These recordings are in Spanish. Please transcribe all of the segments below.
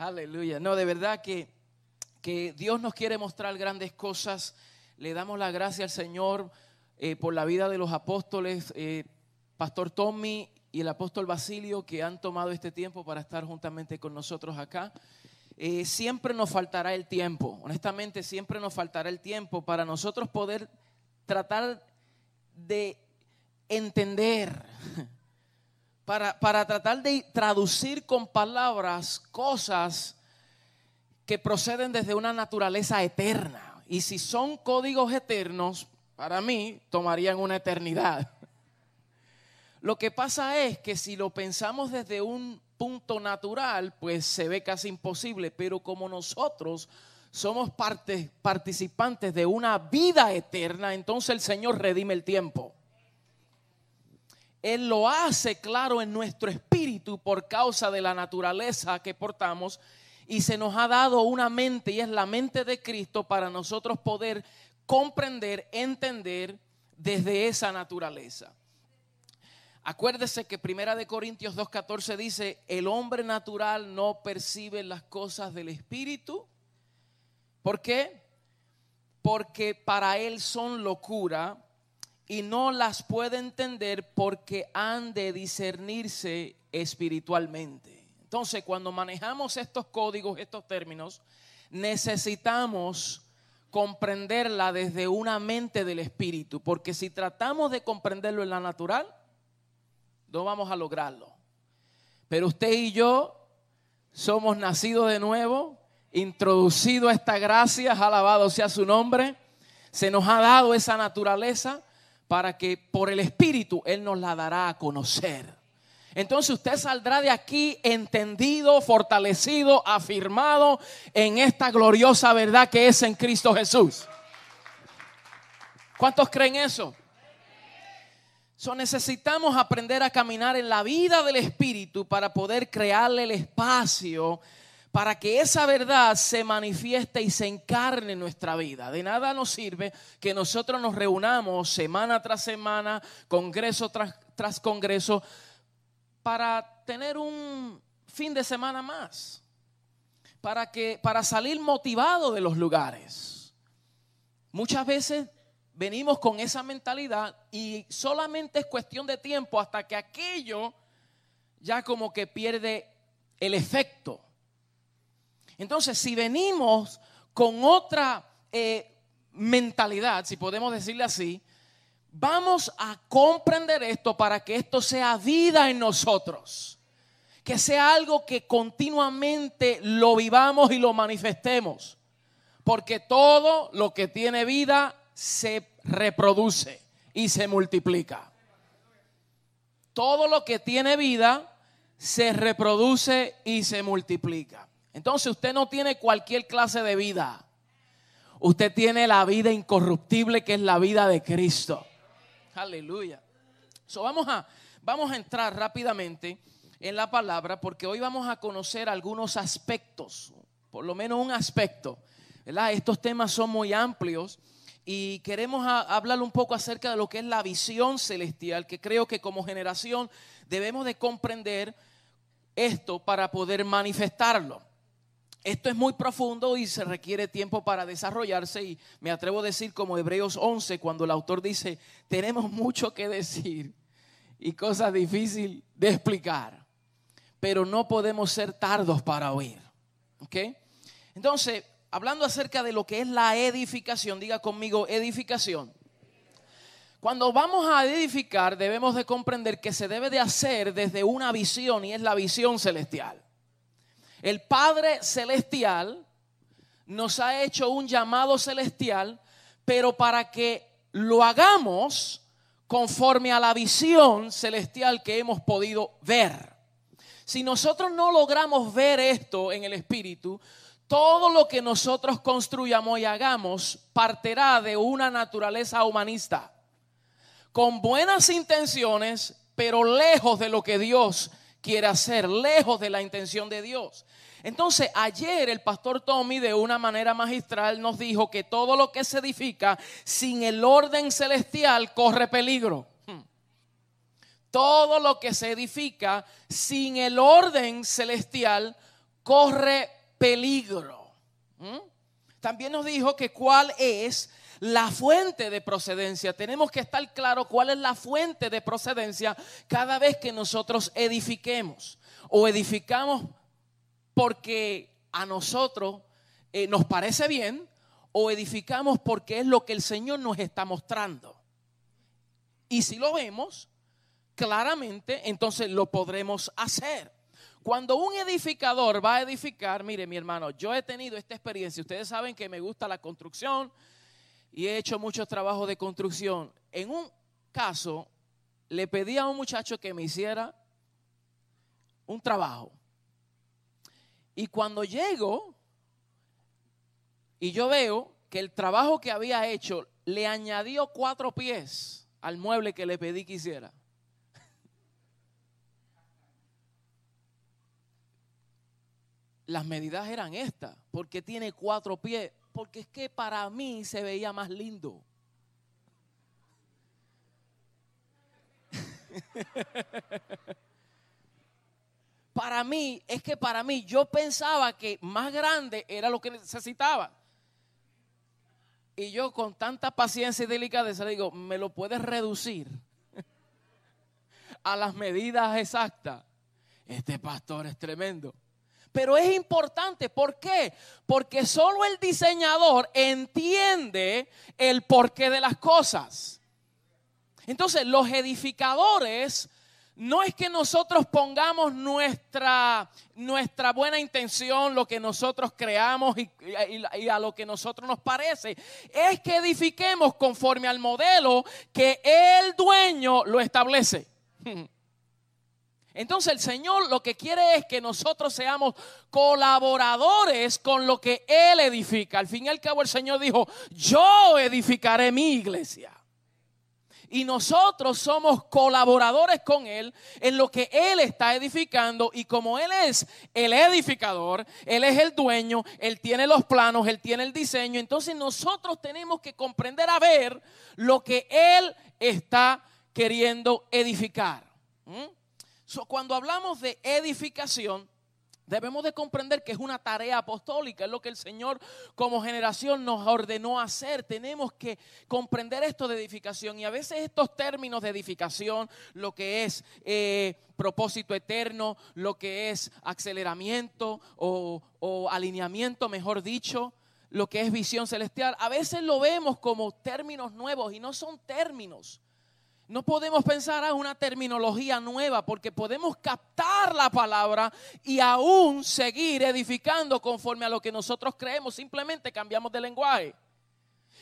Aleluya. No, de verdad que, que Dios nos quiere mostrar grandes cosas. Le damos la gracia al Señor eh, por la vida de los apóstoles, eh, Pastor Tommy y el apóstol Basilio, que han tomado este tiempo para estar juntamente con nosotros acá. Eh, siempre nos faltará el tiempo, honestamente siempre nos faltará el tiempo para nosotros poder tratar de entender, para, tratar de traducir con palabras cosas que proceden desde una naturaleza eterna. Y si son códigos eternos, para mí tomarían una eternidad. Lo que pasa es que si lo pensamos desde un punto natural, pues se ve casi imposible, pero como nosotros somos parte, participantes de una vida eterna, entonces el Señor redime el tiempo. Él lo hace claro en nuestro espíritu por causa de la naturaleza que portamos y se nos ha dado una mente y es la mente de Cristo para nosotros poder comprender, entender desde esa naturaleza. Acuérdese que Primera de Corintios 2:14 dice, "El hombre natural no percibe las cosas del espíritu." ¿Por qué? Porque para él son locura y no las puede entender porque han de discernirse espiritualmente. Entonces, cuando manejamos estos códigos, estos términos, necesitamos comprenderla desde una mente del espíritu, porque si tratamos de comprenderlo en la natural, no vamos a lograrlo. Pero usted y yo somos nacidos de nuevo, introducidos a esta gracia, alabado sea su nombre, se nos ha dado esa naturaleza para que por el Espíritu Él nos la dará a conocer. Entonces usted saldrá de aquí entendido, fortalecido, afirmado en esta gloriosa verdad que es en Cristo Jesús. ¿Cuántos creen eso? So necesitamos aprender a caminar en la vida del Espíritu para poder crearle el espacio para que esa verdad se manifieste y se encarne en nuestra vida. De nada nos sirve que nosotros nos reunamos semana tras semana, congreso tras, tras congreso, para tener un fin de semana más, para, que, para salir motivado de los lugares. Muchas veces venimos con esa mentalidad y solamente es cuestión de tiempo hasta que aquello ya como que pierde el efecto. Entonces, si venimos con otra eh, mentalidad, si podemos decirle así, Vamos a comprender esto para que esto sea vida en nosotros. Que sea algo que continuamente lo vivamos y lo manifestemos. Porque todo lo que tiene vida se reproduce y se multiplica. Todo lo que tiene vida se reproduce y se multiplica. Entonces usted no tiene cualquier clase de vida. Usted tiene la vida incorruptible que es la vida de Cristo. Aleluya. So, vamos, a, vamos a entrar rápidamente en la palabra porque hoy vamos a conocer algunos aspectos, por lo menos un aspecto. Estos temas son muy amplios y queremos hablar un poco acerca de lo que es la visión celestial, que creo que como generación debemos de comprender esto para poder manifestarlo. Esto es muy profundo y se requiere tiempo para desarrollarse y me atrevo a decir como Hebreos 11 cuando el autor dice, tenemos mucho que decir y cosas difíciles de explicar, pero no podemos ser tardos para oír. ¿Ok? Entonces, hablando acerca de lo que es la edificación, diga conmigo edificación. Cuando vamos a edificar debemos de comprender que se debe de hacer desde una visión y es la visión celestial. El Padre Celestial nos ha hecho un llamado celestial, pero para que lo hagamos conforme a la visión celestial que hemos podido ver. Si nosotros no logramos ver esto en el Espíritu, todo lo que nosotros construyamos y hagamos partirá de una naturaleza humanista, con buenas intenciones, pero lejos de lo que Dios quiere hacer, lejos de la intención de Dios. Entonces, ayer el pastor Tommy de una manera magistral nos dijo que todo lo que se edifica sin el orden celestial corre peligro. Hmm. Todo lo que se edifica sin el orden celestial corre peligro. ¿Mm? También nos dijo que cuál es la fuente de procedencia. Tenemos que estar claro cuál es la fuente de procedencia cada vez que nosotros edifiquemos o edificamos porque a nosotros eh, nos parece bien o edificamos porque es lo que el Señor nos está mostrando. Y si lo vemos claramente, entonces lo podremos hacer. Cuando un edificador va a edificar, mire mi hermano, yo he tenido esta experiencia, ustedes saben que me gusta la construcción y he hecho muchos trabajos de construcción. En un caso, le pedí a un muchacho que me hiciera un trabajo. Y cuando llego y yo veo que el trabajo que había hecho le añadió cuatro pies al mueble que le pedí que hiciera. Las medidas eran estas, porque tiene cuatro pies, porque es que para mí se veía más lindo. para mí, es que para mí yo pensaba que más grande era lo que necesitaba. Y yo con tanta paciencia y delicadeza le digo, ¿me lo puedes reducir a las medidas exactas? Este pastor es tremendo. Pero es importante, ¿por qué? Porque solo el diseñador entiende el porqué de las cosas. Entonces, los edificadores no es que nosotros pongamos nuestra, nuestra buena intención, lo que nosotros creamos y, y, a lo que nosotros nos parece. Es que edifiquemos conforme al modelo que el dueño lo establece. Entonces el Señor lo que quiere es que nosotros seamos colaboradores con lo que Él edifica. Al fin y al cabo el Señor dijo, yo edificaré mi iglesia y nosotros somos colaboradores con Él en lo que Él está edificando y como Él es el edificador, Él es el dueño, Él tiene los planos, Él tiene el diseño, entonces nosotros tenemos que comprender a ver lo que Él está queriendo edificar. ¿Mm? cuando hablamos de edificación, Debemos de comprender que es una tarea apostólica, es lo que el Señor como generación nos ordenó hacer. Tenemos que comprender esto de edificación y a veces estos términos de edificación, lo que es eh, propósito eterno, lo que es aceleramiento o, o alineamiento, mejor dicho, lo que es visión celestial, a veces lo vemos como términos nuevos y no son términos. No podemos pensar en una terminología nueva porque podemos captar la palabra y aún seguir edificando conforme a lo que nosotros creemos. Simplemente cambiamos de lenguaje.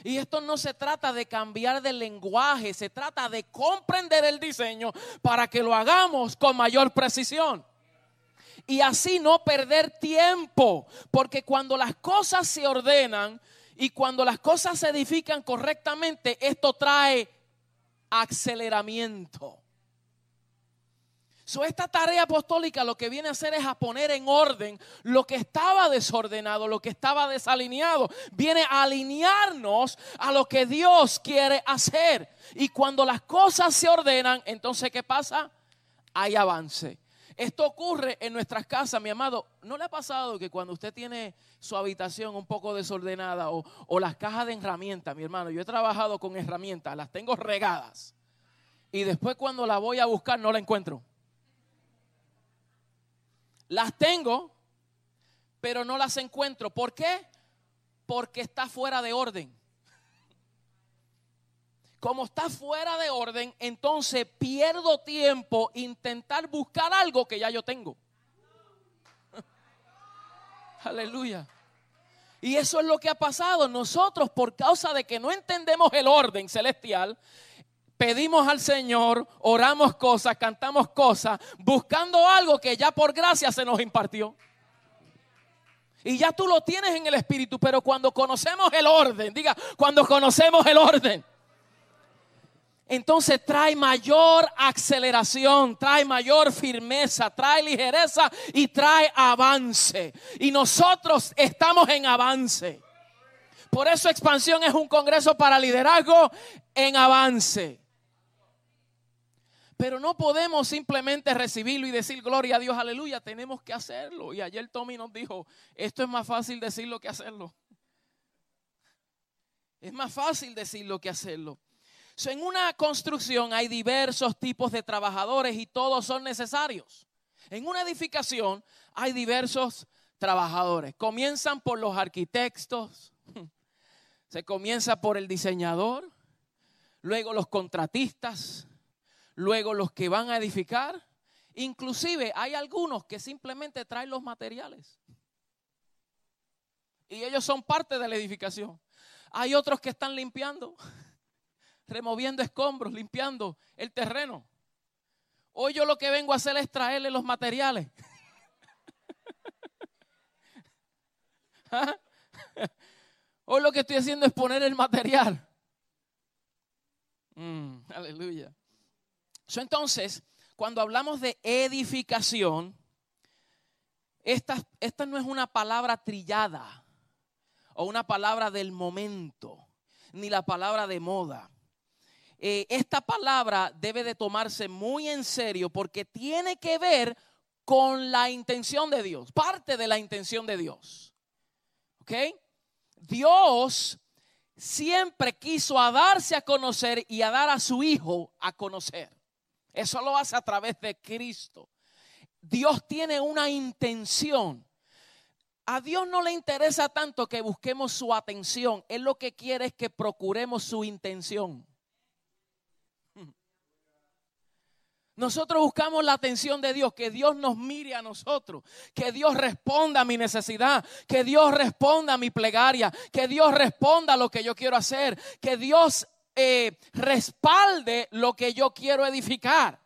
Y esto no se trata de cambiar de lenguaje, se trata de comprender el diseño para que lo hagamos con mayor precisión. Y así no perder tiempo, porque cuando las cosas se ordenan y cuando las cosas se edifican correctamente, esto trae aceleramiento. So, esta tarea apostólica lo que viene a hacer es a poner en orden lo que estaba desordenado, lo que estaba desalineado. Viene a alinearnos a lo que Dios quiere hacer. Y cuando las cosas se ordenan, entonces ¿qué pasa? Hay avance. Esto ocurre en nuestras casas, mi amado. ¿No le ha pasado que cuando usted tiene su habitación un poco desordenada o, las cajas de herramientas, mi hermano, yo he trabajado con herramientas, las tengo regadas. Y después cuando la voy a buscar no la encuentro. Las tengo, pero no las encuentro. ¿Por qué? Porque está fuera de orden. Como está fuera de orden, entonces pierdo tiempo intentar buscar algo que ya yo tengo. Aleluya. Y eso es lo que ha pasado. Nosotros, por causa de que no entendemos el orden celestial, pedimos al Señor, oramos cosas, cantamos cosas, buscando algo que ya por gracia se nos impartió. Y ya tú lo tienes en el Espíritu, pero cuando conocemos el orden, diga, cuando conocemos el orden entonces trae mayor aceleración, trae mayor firmeza, trae ligereza y trae avance. Y nosotros estamos en avance. Por eso expansión es un congreso para liderazgo en avance. Pero no podemos simplemente recibirlo y decir gloria a Dios, aleluya. Tenemos que hacerlo. Y ayer Tommy nos dijo, esto es más fácil decirlo que hacerlo. Es más fácil decirlo que hacerlo. En una construcción hay diversos tipos de trabajadores y todos son necesarios. En una edificación hay diversos trabajadores. Comienzan por los arquitectos, se comienza por el diseñador, luego los contratistas, luego los que van a edificar. Inclusive hay algunos que simplemente traen los materiales. Y ellos son parte de la edificación. Hay otros que están limpiando, removiendo escombros, limpiando el terreno. Hoy yo lo que vengo a hacer es traerle los materiales. ¿Ah? Hoy lo que estoy haciendo es poner el material. Mm, aleluya. entonces, cuando hablamos de edificación, esta, esta no es una palabra trillada o una palabra del momento, ni la palabra de moda. Eh, esta palabra debe de tomarse muy en serio porque tiene que ver con la intención de Dios, parte de la intención de Dios. ¿Ok? Dios siempre quiso a darse a conocer y a dar a su Hijo a conocer. Eso lo hace a través de Cristo. Dios tiene una intención. A Dios no le interesa tanto que busquemos su atención. Él lo que quiere es que procuremos su intención. Nosotros buscamos la atención de Dios, que Dios nos mire a nosotros, que Dios responda a mi necesidad, que Dios responda a mi plegaria, que Dios responda a lo que yo quiero hacer, que Dios eh, respalde lo que yo quiero edificar.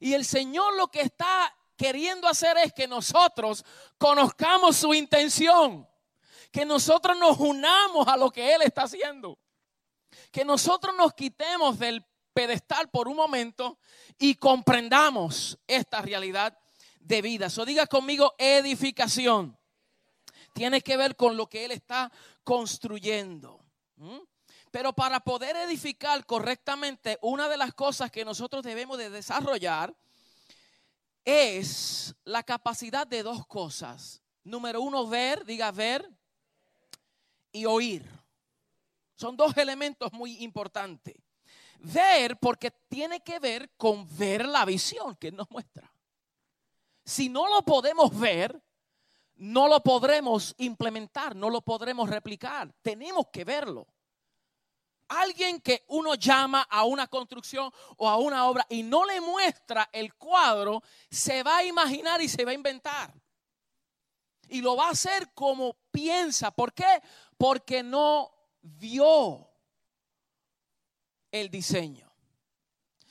Y el Señor lo que está queriendo hacer es que nosotros conozcamos su intención, que nosotros nos unamos a lo que Él está haciendo, que nosotros nos quitemos del pedestal por un momento y comprendamos esta realidad de vida. So diga conmigo edificación. Tiene que ver con lo que Él está construyendo. ¿Mm? Pero para poder edificar correctamente, una de las cosas que nosotros debemos de desarrollar es la capacidad de dos cosas. Número uno, ver, diga ver, y oír. Son dos elementos muy importantes. Ver porque tiene que ver con ver la visión que nos muestra. Si no lo podemos ver, no lo podremos implementar, no lo podremos replicar. Tenemos que verlo. Alguien que uno llama a una construcción o a una obra y no le muestra el cuadro, se va a imaginar y se va a inventar. Y lo va a hacer como piensa. ¿Por qué? Porque no vio el diseño.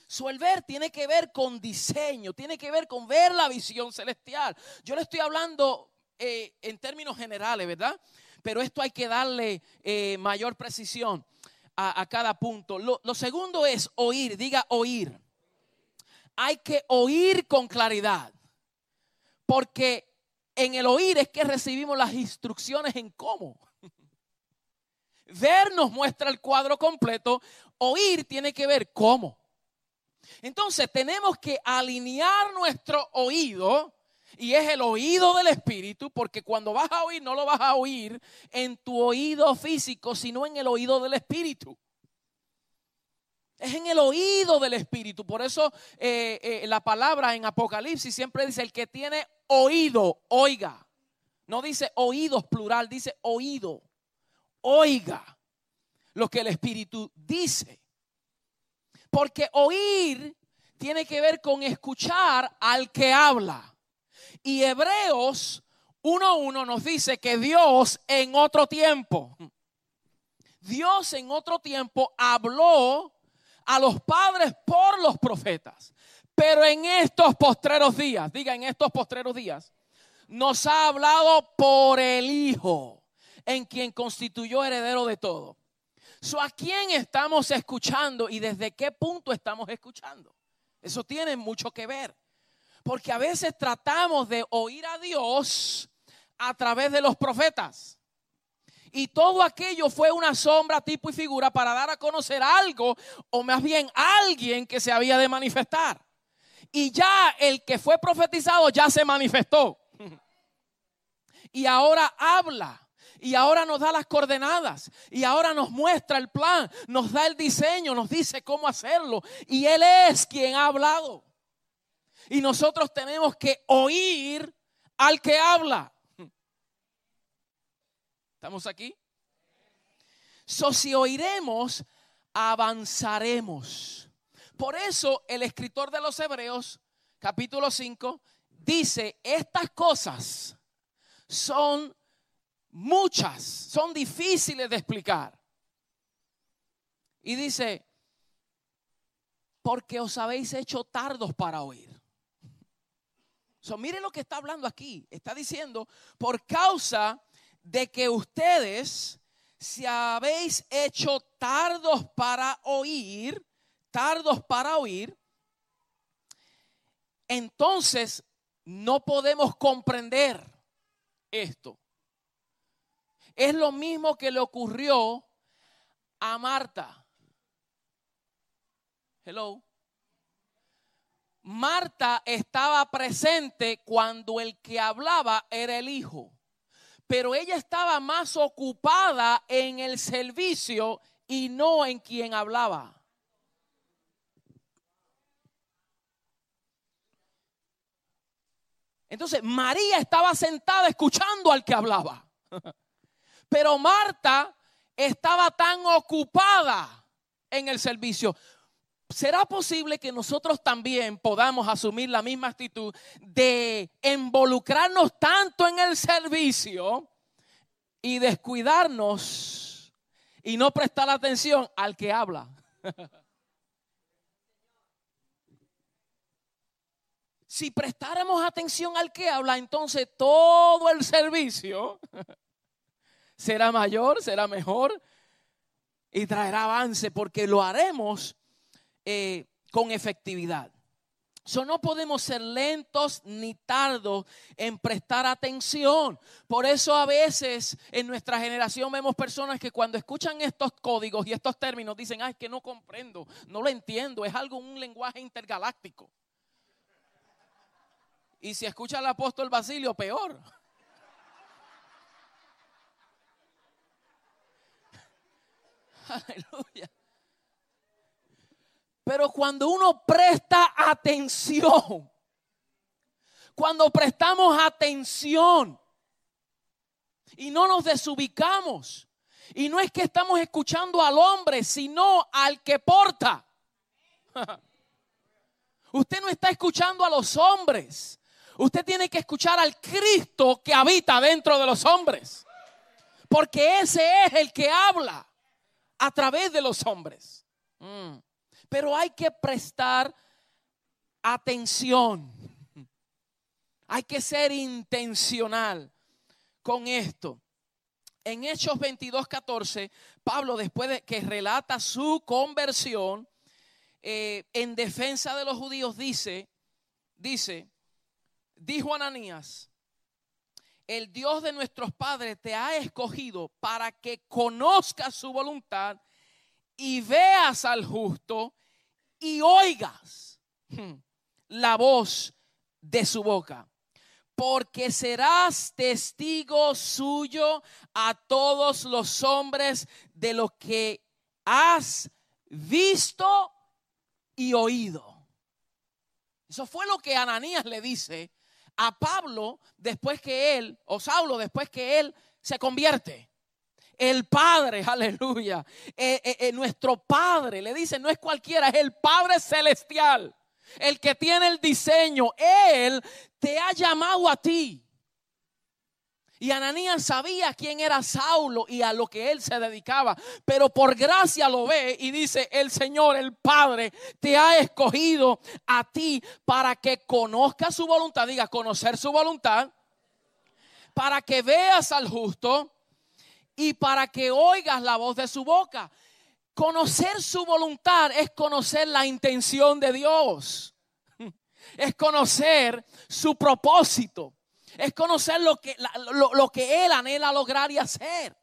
Su tiene que ver con diseño, tiene que ver con ver la visión celestial. Yo le estoy hablando eh, en términos generales, ¿verdad? Pero esto hay que darle eh, mayor precisión a, cada punto. Lo, lo segundo es oír, diga oír. Hay que oír con claridad, porque en el oír es que recibimos las instrucciones en cómo. Ver nos muestra el cuadro completo, oír tiene que ver cómo. Entonces tenemos que alinear nuestro oído y es el oído del Espíritu, porque cuando vas a oír no lo vas a oír en tu oído físico, sino en el oído del Espíritu. Es en el oído del Espíritu. Por eso eh, eh, la palabra en Apocalipsis siempre dice, el que tiene oído, oiga. No dice oídos plural, dice oído. Oiga lo que el Espíritu dice. Porque oír tiene que ver con escuchar al que habla. Y Hebreos 1.1 nos dice que Dios en otro tiempo, Dios en otro tiempo habló a los padres por los profetas. Pero en estos postreros días, diga en estos postreros días, nos ha hablado por el Hijo, en quien constituyó heredero de todo. ¿A quién estamos escuchando y desde qué punto estamos escuchando? Eso tiene mucho que ver. Porque a veces tratamos de oír a Dios a través de los profetas. Y todo aquello fue una sombra, tipo y figura para dar a conocer algo, o más bien alguien que se había de manifestar. Y ya el que fue profetizado ya se manifestó. Y ahora habla. Y ahora nos da las coordenadas. Y ahora nos muestra el plan. Nos da el diseño. Nos dice cómo hacerlo. Y Él es quien ha hablado. Y nosotros tenemos que oír al que habla. ¿Estamos aquí? So, si oiremos, avanzaremos. Por eso el escritor de los Hebreos, capítulo 5, dice, estas cosas son muchas, son difíciles de explicar. Y dice, porque os habéis hecho tardos para oír. So, lo que está hablando aquí. Está diciendo, por causa de que ustedes se habéis hecho tardos para oír, tardos para oír, entonces no podemos comprender esto. Es lo mismo que le ocurrió a Marta. Hello. Marta estaba presente cuando el que hablaba era el hijo, pero ella estaba más ocupada en el servicio y no en quien hablaba. Entonces María estaba sentada escuchando al que hablaba, pero Marta estaba tan ocupada en el servicio. ¿Será posible que nosotros también podamos asumir la misma actitud de involucrarnos tanto en el servicio y descuidarnos y no prestar atención al que habla? si prestáramos atención al que habla, entonces todo el servicio será mayor, será mejor y traerá avance porque lo haremos eh, con efectividad. So, no podemos ser lentos ni tardos en prestar atención. Por eso a veces en nuestra generación vemos personas que cuando escuchan estos códigos y estos términos dicen, ay, que no comprendo, no lo entiendo, es algo, un lenguaje intergaláctico. Y si escucha al apóstol Basilio, peor. Aleluya. Pero cuando uno presta atención, cuando prestamos atención y no nos desubicamos, y no es que estamos escuchando al hombre, sino al que porta. Usted no está escuchando a los hombres. Usted tiene que escuchar al Cristo que habita dentro de los hombres. Porque ese es el que habla a través de los hombres. Mm. Pero hay que prestar atención. Hay que ser intencional con esto. En Hechos 22, 14, Pablo, después de que relata su conversión eh, en defensa de los judíos, dice, dice, dijo Ananías, el Dios de nuestros padres te ha escogido para que conozcas su voluntad y veas al justo y oigas hmm, la voz de su boca. Porque serás testigo suyo a todos los hombres de lo que has visto y oído. Eso fue lo que Ananías le dice a Pablo después que él, o Saulo después que él se convierte. El Padre, aleluya. Eh, eh, eh, nuestro Padre, le dice, no es cualquiera, es el Padre Celestial. El que tiene el diseño. Él te ha llamado a ti. Y Ananías sabía quién era Saulo y a lo que él se dedicaba. Pero por gracia lo ve y dice, el Señor, el Padre, te ha escogido a ti para que conozcas su voluntad. Diga, conocer su voluntad. Para que veas al justo y para que oigas la voz de su boca. Conocer su voluntad es conocer la intención de Dios. Es conocer su propósito. Es conocer lo que, lo, que Él anhela lograr y hacer.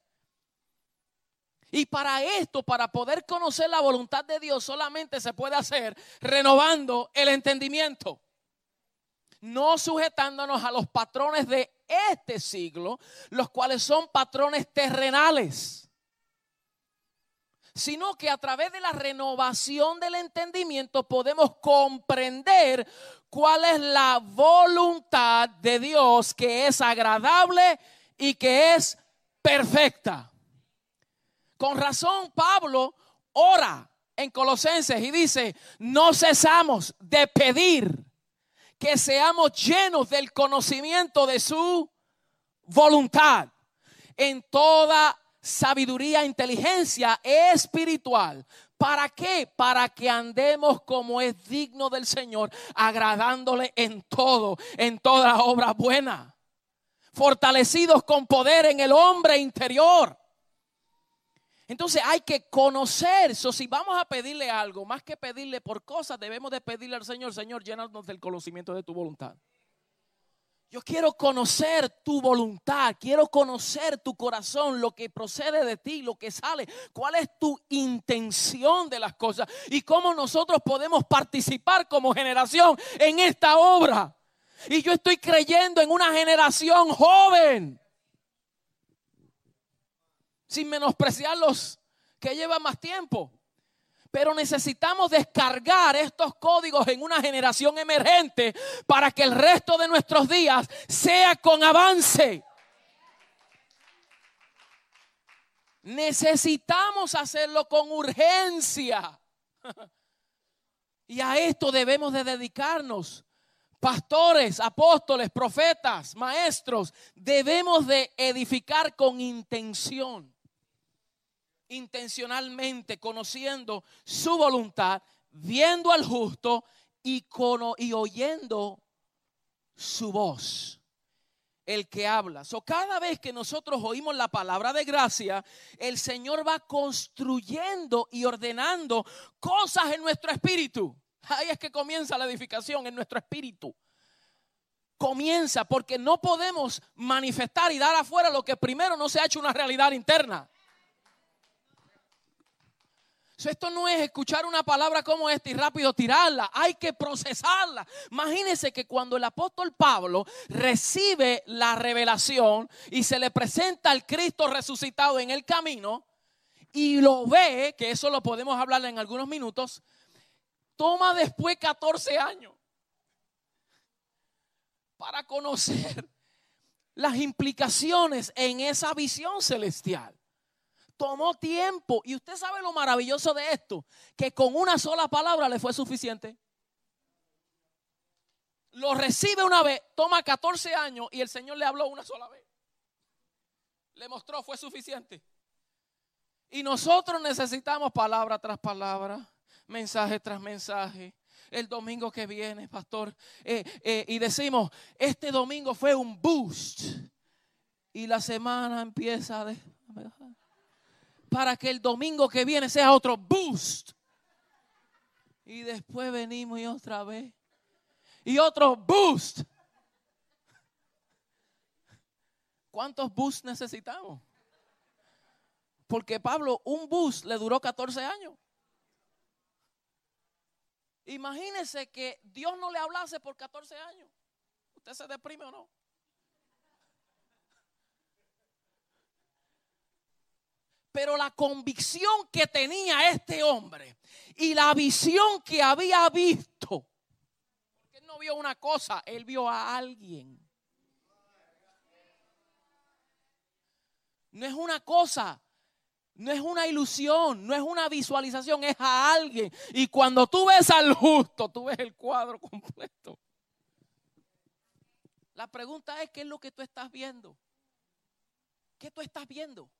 Y para esto, para poder conocer la voluntad de Dios, solamente se puede hacer renovando el entendimiento. No sujetándonos a los patrones de este siglo, los cuales son patrones terrenales sino que a través de la renovación del entendimiento podemos comprender cuál es la voluntad de Dios que es agradable y que es perfecta. Con razón Pablo ora en Colosenses y dice, no cesamos de pedir que seamos llenos del conocimiento de su voluntad en toda sabiduría, inteligencia espiritual. ¿Para qué? Para que andemos como es digno del Señor, agradándole en todo, en toda obra buena. Fortalecidos con poder en el hombre interior. Entonces hay que conocer eso. Si vamos a pedirle algo, más que pedirle por cosas, debemos de pedirle al Señor, Señor, llénanos del conocimiento de tu voluntad. Yo quiero conocer tu voluntad, quiero conocer tu corazón, lo que procede de ti, lo que sale, cuál es tu intención de las cosas y cómo nosotros podemos participar como generación en esta obra. Y yo estoy creyendo en una generación joven, sin menospreciar los que llevan más tiempo. Pero necesitamos descargar estos códigos en una generación emergente para que el resto de nuestros días sea con avance. Necesitamos hacerlo con urgencia. Y a esto debemos de dedicarnos. Pastores, apóstoles, profetas, maestros, debemos de edificar con intención intencionalmente conociendo su voluntad, viendo al justo y, y oyendo su voz. El que habla. So, cada vez que nosotros oímos la palabra de gracia, el Señor va construyendo y ordenando cosas en nuestro espíritu. Ahí es que comienza la edificación en nuestro espíritu comienza porque no podemos manifestar y dar afuera lo que primero no se ha hecho una realidad interna. Esto no es escuchar una palabra como esta y rápido tirarla. Hay que procesarla. Imagínense que cuando el apóstol Pablo recibe la revelación y se le presenta al Cristo resucitado en el camino y lo ve, que eso lo podemos hablar en algunos minutos, toma después 14 años para conocer las implicaciones en esa visión celestial tomó tiempo. Y usted sabe lo maravilloso de esto, que con una sola palabra le fue suficiente. Lo recibe una vez, toma 14 años y el Señor le habló una sola vez. Le mostró, fue suficiente. Y nosotros necesitamos palabra tras palabra, mensaje tras mensaje. El domingo que viene, pastor, eh, eh, y decimos, este domingo fue un boost. Y la semana empieza de para que el domingo que viene sea otro boost. Y después venimos y otra vez. Y otro boost. ¿Cuántos boosts necesitamos? Porque Pablo, un boost le duró 14 años. Imagínese que Dios no le hablase por 14 años. ¿Usted se deprime o no? Pero la convicción que tenía este hombre y la visión que había visto, porque él no vio una cosa, él vio a alguien. No es una cosa, no es una ilusión, no es una visualización, es a alguien. Y cuando tú ves al justo, tú ves el cuadro completo. La pregunta es, ¿qué es lo que tú estás viendo? ¿Qué tú estás viendo?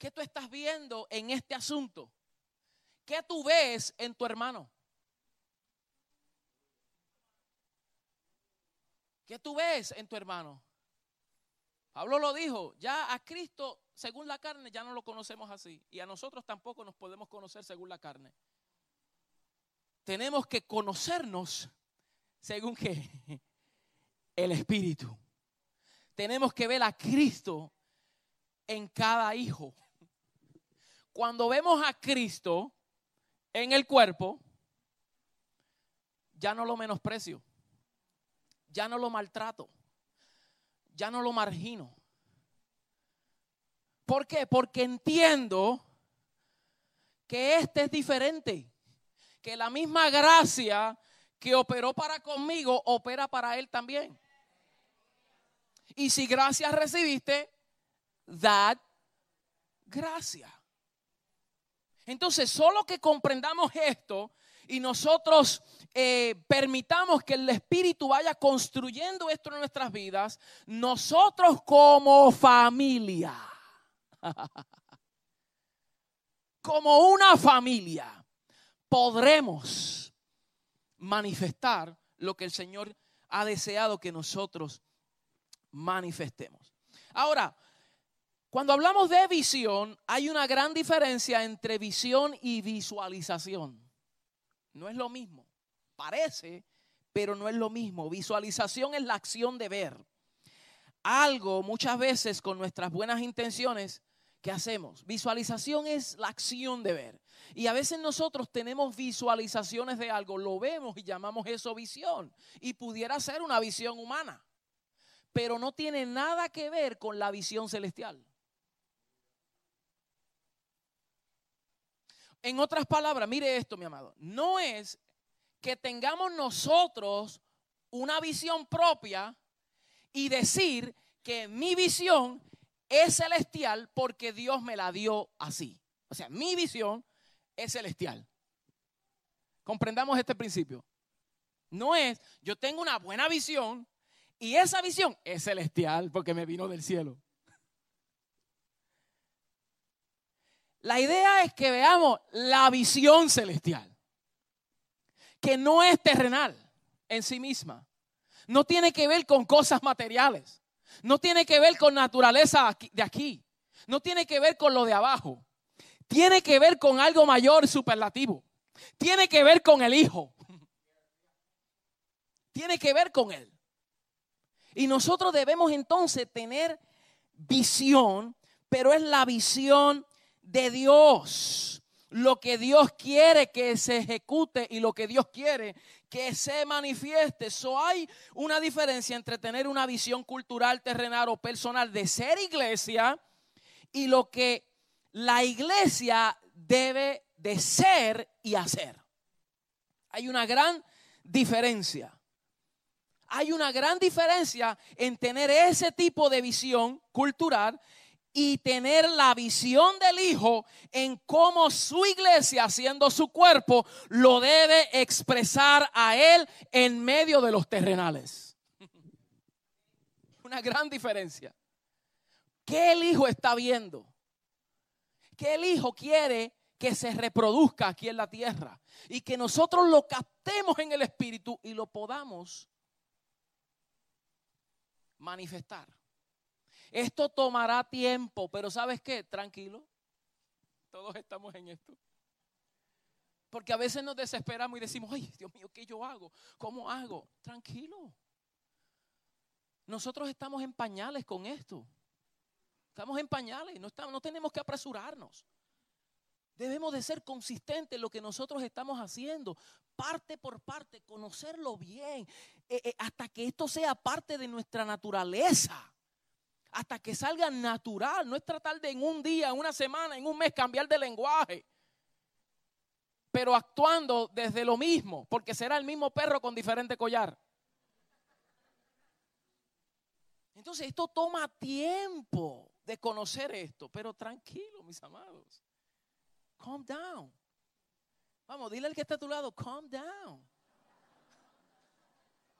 ¿Qué tú estás viendo en este asunto? ¿Qué tú ves en tu hermano? ¿Qué tú ves en tu hermano? Pablo lo dijo, ya a Cristo según la carne ya no lo conocemos así y a nosotros tampoco nos podemos conocer según la carne. Tenemos que conocernos según qué? El Espíritu. Tenemos que ver a Cristo en cada hijo cuando vemos a Cristo en el cuerpo, ya no lo menosprecio, ya no lo maltrato, ya no lo margino. ¿Por qué? Porque entiendo que este es diferente, que la misma gracia que operó para conmigo opera para él también. Y si gracias recibiste, dad gracia. Entonces, solo que comprendamos esto y nosotros eh, permitamos que el Espíritu vaya construyendo esto en nuestras vidas, nosotros como familia como una familia, podremos manifestar lo que el Señor ha deseado que nosotros manifestemos. Ahora, cuando hablamos de visión, hay una gran diferencia entre visión y visualización. No es lo mismo. Parece, pero no es lo mismo. Visualización es la acción de ver. Algo muchas veces con nuestras buenas intenciones ¿Qué hacemos? Visualización es la acción de ver. Y a veces nosotros tenemos visualizaciones de algo, lo vemos y llamamos eso visión. Y pudiera ser una visión humana, pero no tiene nada que ver con la visión celestial. En otras palabras, mire esto, mi amado, no es que tengamos nosotros una visión propia y decir que mi visión es celestial porque Dios me la dio así. O sea, mi visión es celestial. Comprendamos este principio. No es, yo tengo una buena visión y esa visión es celestial porque me vino del cielo. La idea es que veamos la visión celestial, que no es terrenal en sí misma. No tiene que ver con cosas materiales. No tiene que ver con naturaleza de aquí. No tiene que ver con lo de abajo. Tiene que ver con algo mayor, superlativo. Tiene que ver con el Hijo. Tiene que ver con Él. Y nosotros debemos entonces tener visión, pero es la visión de Dios. Lo que Dios quiere que se ejecute y lo que Dios quiere que se manifieste. So hay una diferencia entre tener una visión cultural, terrenal o personal de ser iglesia y lo que la iglesia debe de ser y hacer. Hay una gran diferencia. Hay una gran diferencia en tener ese tipo de visión cultural y tener la visión del Hijo en cómo su iglesia, siendo su cuerpo, lo debe expresar a Él en medio de los terrenales. Una gran diferencia. ¿Qué el Hijo está viendo? ¿Qué el Hijo quiere que se reproduzca aquí en la tierra? Y que nosotros lo captemos en el Espíritu y lo podamos manifestar. Esto tomará tiempo, pero ¿sabes qué? Tranquilo. Todos estamos en esto. Porque a veces nos desesperamos y decimos, ay, Dios mío, ¿qué yo hago? ¿Cómo hago? Tranquilo. Nosotros estamos en pañales con esto. Estamos en pañales, no, estamos, no tenemos que apresurarnos. Debemos de ser consistentes en lo que nosotros estamos haciendo, parte por parte, conocerlo bien, eh, eh, hasta que esto sea parte de nuestra naturaleza hasta que salga natural. No es tratar de en un día, en una semana, en un mes cambiar de lenguaje. Pero actuando desde lo mismo, porque será el mismo perro con diferente collar. Entonces esto toma tiempo de conocer esto, pero tranquilo, mis amados. Calm down. Vamos, dile al que está a tu lado, calm down.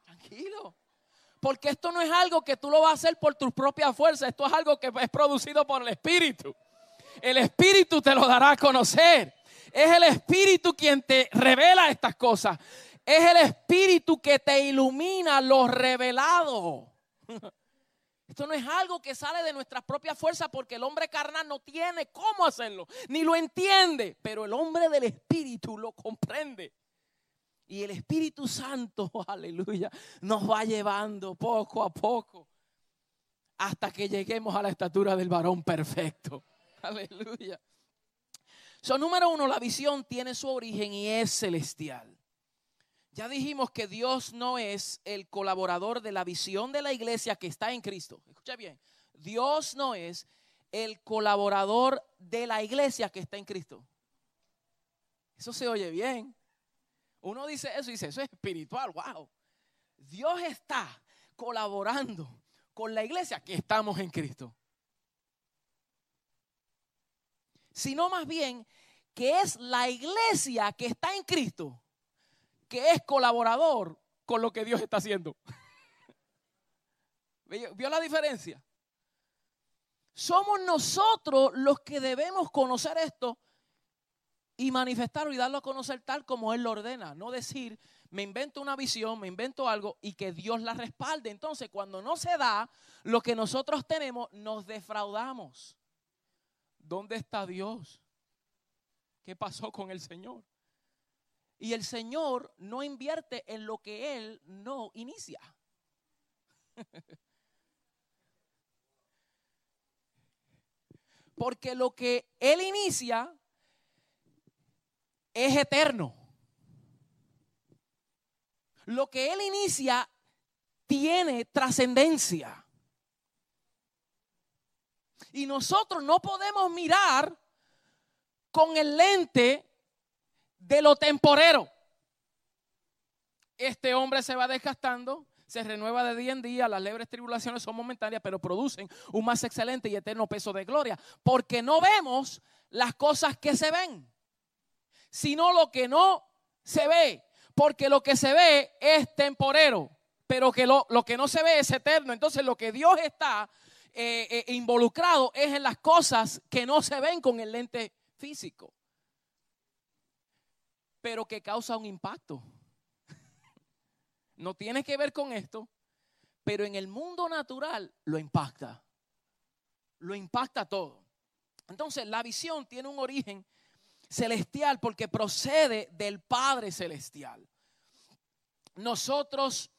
Tranquilo. Porque esto no es algo que tú lo vas a hacer por tus propias fuerzas, esto es algo que es producido por el Espíritu. El Espíritu te lo dará a conocer. Es el Espíritu quien te revela estas cosas. Es el Espíritu que te ilumina lo revelado. Esto no es algo que sale de nuestras propias fuerzas porque el hombre carnal no tiene cómo hacerlo, ni lo entiende, pero el hombre del Espíritu lo comprende. Y el Espíritu Santo, aleluya, nos va llevando poco a poco hasta que lleguemos a la estatura del varón perfecto. Aleluya. So, número uno, la visión tiene su origen y es celestial. Ya dijimos que Dios no es el colaborador de la visión de la iglesia que está en Cristo. Escucha bien, Dios no es el colaborador de la iglesia que está en Cristo. Eso se oye bien. Uno dice eso y dice, eso es espiritual, wow. Dios está colaborando con la iglesia que estamos en Cristo. Sino más bien que es la iglesia que está en Cristo, que es colaborador con lo que Dios está haciendo. ¿Vio la diferencia? Somos nosotros los que debemos conocer esto y manifestarlo y darlo a conocer tal como Él lo ordena. No decir, me invento una visión, me invento algo y que Dios la respalde. Entonces, cuando no se da lo que nosotros tenemos, nos defraudamos. ¿Dónde está Dios? ¿Qué pasó con el Señor? Y el Señor no invierte en lo que Él no inicia. Porque lo que Él inicia es eterno. Lo que Él inicia tiene trascendencia. Y nosotros no podemos mirar con el lente de lo temporero. Este hombre se va desgastando, se renueva de día en día, las leves tribulaciones son momentáneas, pero producen un más excelente y eterno peso de gloria, porque no vemos las cosas que se ven, sino lo que no se ve, porque lo que se ve es temporero, pero que lo, que no se ve es eterno. Entonces lo que Dios está eh, eh, involucrado es en las cosas que no se ven con el lente físico, pero que causa un impacto no tiene que ver con esto, pero en el mundo natural lo impacta. Lo impacta todo. Entonces, la visión tiene un origen celestial porque procede del Padre Celestial. Nosotros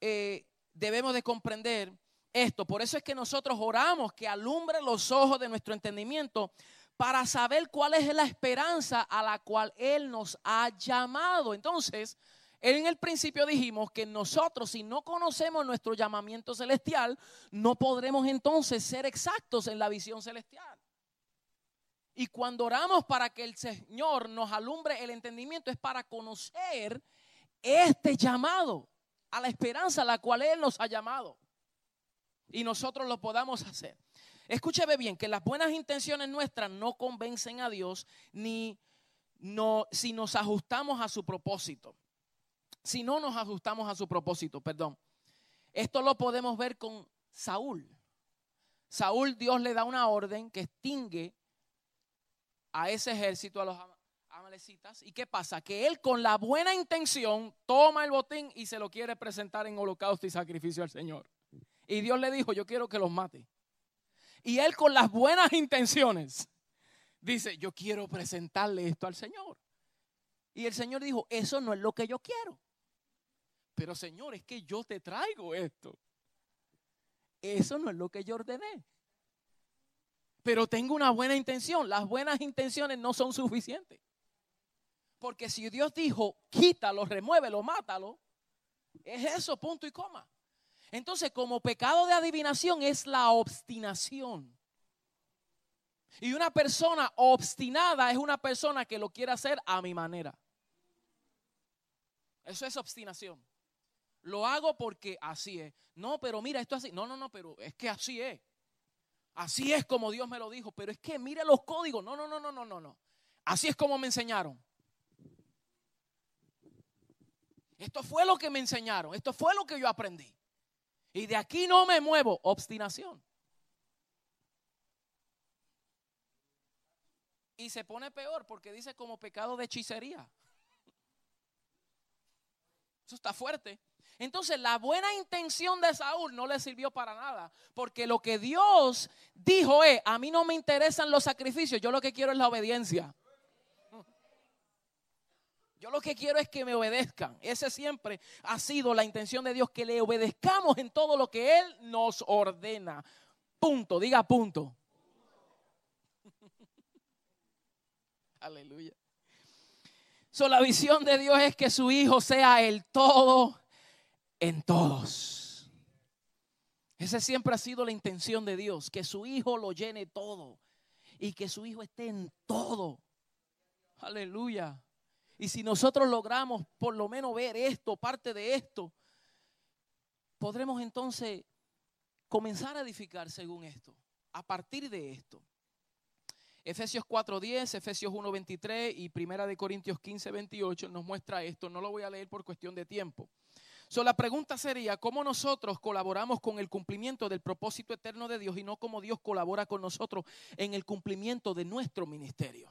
eh, debemos de comprender esto. Por eso es que nosotros oramos que alumbre los ojos de nuestro entendimiento para saber cuál es la esperanza a la cual Él nos ha llamado. Entonces, en el principio dijimos que nosotros, si no conocemos nuestro llamamiento celestial, no podremos entonces ser exactos en la visión celestial. Y cuando oramos para que el Señor nos alumbre el entendimiento, es para conocer este llamado a la esperanza a la cual Él nos ha llamado. Y nosotros lo podamos hacer. Escúcheme bien, que las buenas intenciones nuestras no convencen a Dios ni no, si nos ajustamos a su propósito si no nos ajustamos a su propósito, perdón. Esto lo podemos ver con Saúl. Saúl, Dios le da una orden que extingue a ese ejército, a los amalecitas. ¿Y qué pasa? Que él con la buena intención toma el botín y se lo quiere presentar en holocausto y sacrificio al Señor. Y Dios le dijo, yo quiero que los mate. Y él con las buenas intenciones dice, yo quiero presentarle esto al Señor. Y el Señor dijo, eso no es lo que yo quiero. Pero Señor, es que yo te traigo esto. Eso no es lo que yo ordené. Pero tengo una buena intención. Las buenas intenciones no son suficientes. Porque si Dios dijo, quítalo, remuévelo, mátalo, es eso, punto y coma. Entonces, como pecado de adivinación es la obstinación. Y una persona obstinada es una persona que lo quiere hacer a mi manera. Eso es obstinación. Lo hago porque así es. No, pero mira, esto así. No, no, no, pero es que así es. Así es como Dios me lo dijo. Pero es que mire los códigos. No, no, no, no, no, no, no. Así es como me enseñaron. Esto fue lo que me enseñaron. Esto fue lo que yo aprendí. Y de aquí no me muevo. Obstinación. Y se pone peor porque dice como pecado de hechicería. Eso está fuerte. Entonces la buena intención de Saúl no le sirvió para nada, porque lo que Dios dijo es, a mí no me interesan los sacrificios, yo lo que quiero es la obediencia. Yo lo que quiero es que me obedezcan. Ese siempre ha sido la intención de Dios, que le obedezcamos en todo lo que Él nos ordena. Punto, diga punto. Aleluya. So, la visión de Dios es que su hijo sea el todo en todos. Esa siempre ha sido la intención de Dios, que su hijo lo llene todo y que su hijo esté en todo. Aleluya. Y si nosotros logramos por lo menos ver esto, parte de esto, podremos entonces comenzar a edificar según esto, a partir de esto. Efesios 4:10, Efesios 1:23 y Primera de Corintios 15:28 nos muestra esto. No lo voy a leer por cuestión de tiempo. So, la pregunta sería, ¿cómo nosotros colaboramos con el cumplimiento del propósito eterno de Dios y no cómo Dios colabora con nosotros en el cumplimiento de nuestro ministerio?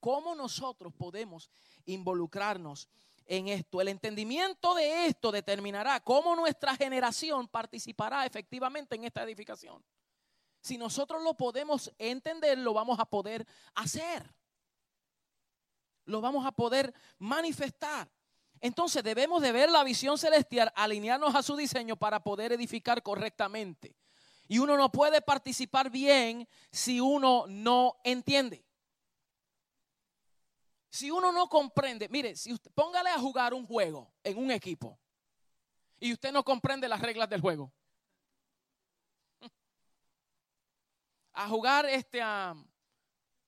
¿Cómo nosotros podemos involucrarnos en esto? El entendimiento de esto determinará cómo nuestra generación participará efectivamente en esta edificación. Si nosotros lo podemos entender, lo vamos a poder hacer. Lo vamos a poder manifestar. Entonces debemos de ver la visión celestial, alinearnos a su diseño para poder edificar correctamente. Y uno no puede participar bien si uno no entiende. Si uno no comprende, mire, si usted, póngale a jugar un juego en un equipo y usted no comprende las reglas del juego. A jugar este